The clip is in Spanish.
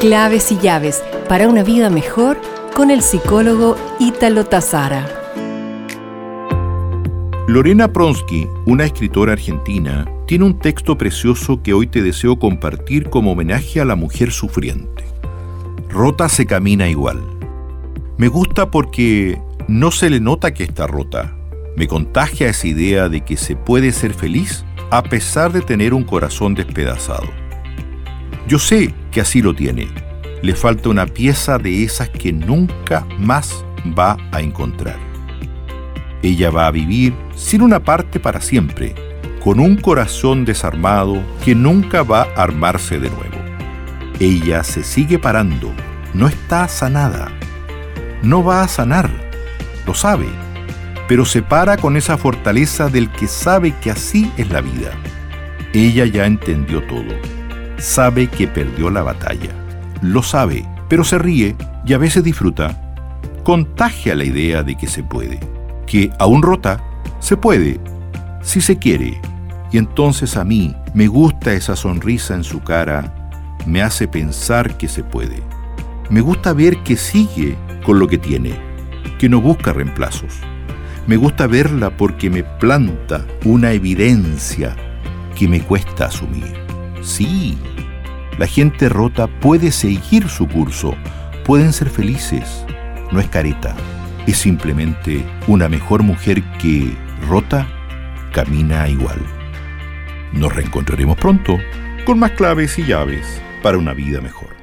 Claves y llaves para una vida mejor con el psicólogo Ítalo Tazara. Lorena Pronsky, una escritora argentina, tiene un texto precioso que hoy te deseo compartir como homenaje a la mujer sufriente. Rota se camina igual. Me gusta porque no se le nota que está rota. Me contagia esa idea de que se puede ser feliz a pesar de tener un corazón despedazado. Yo sé que así lo tiene. Le falta una pieza de esas que nunca más va a encontrar. Ella va a vivir sin una parte para siempre, con un corazón desarmado que nunca va a armarse de nuevo. Ella se sigue parando, no está sanada, no va a sanar, lo sabe pero se para con esa fortaleza del que sabe que así es la vida. Ella ya entendió todo. Sabe que perdió la batalla. Lo sabe, pero se ríe y a veces disfruta. Contagia la idea de que se puede. Que aún rota, se puede, si se quiere. Y entonces a mí me gusta esa sonrisa en su cara, me hace pensar que se puede. Me gusta ver que sigue con lo que tiene, que no busca reemplazos me gusta verla porque me planta una evidencia que me cuesta asumir. Sí, la gente rota puede seguir su curso, pueden ser felices. No es careta, es simplemente una mejor mujer que, rota, camina igual. Nos reencontraremos pronto con más claves y llaves para una vida mejor.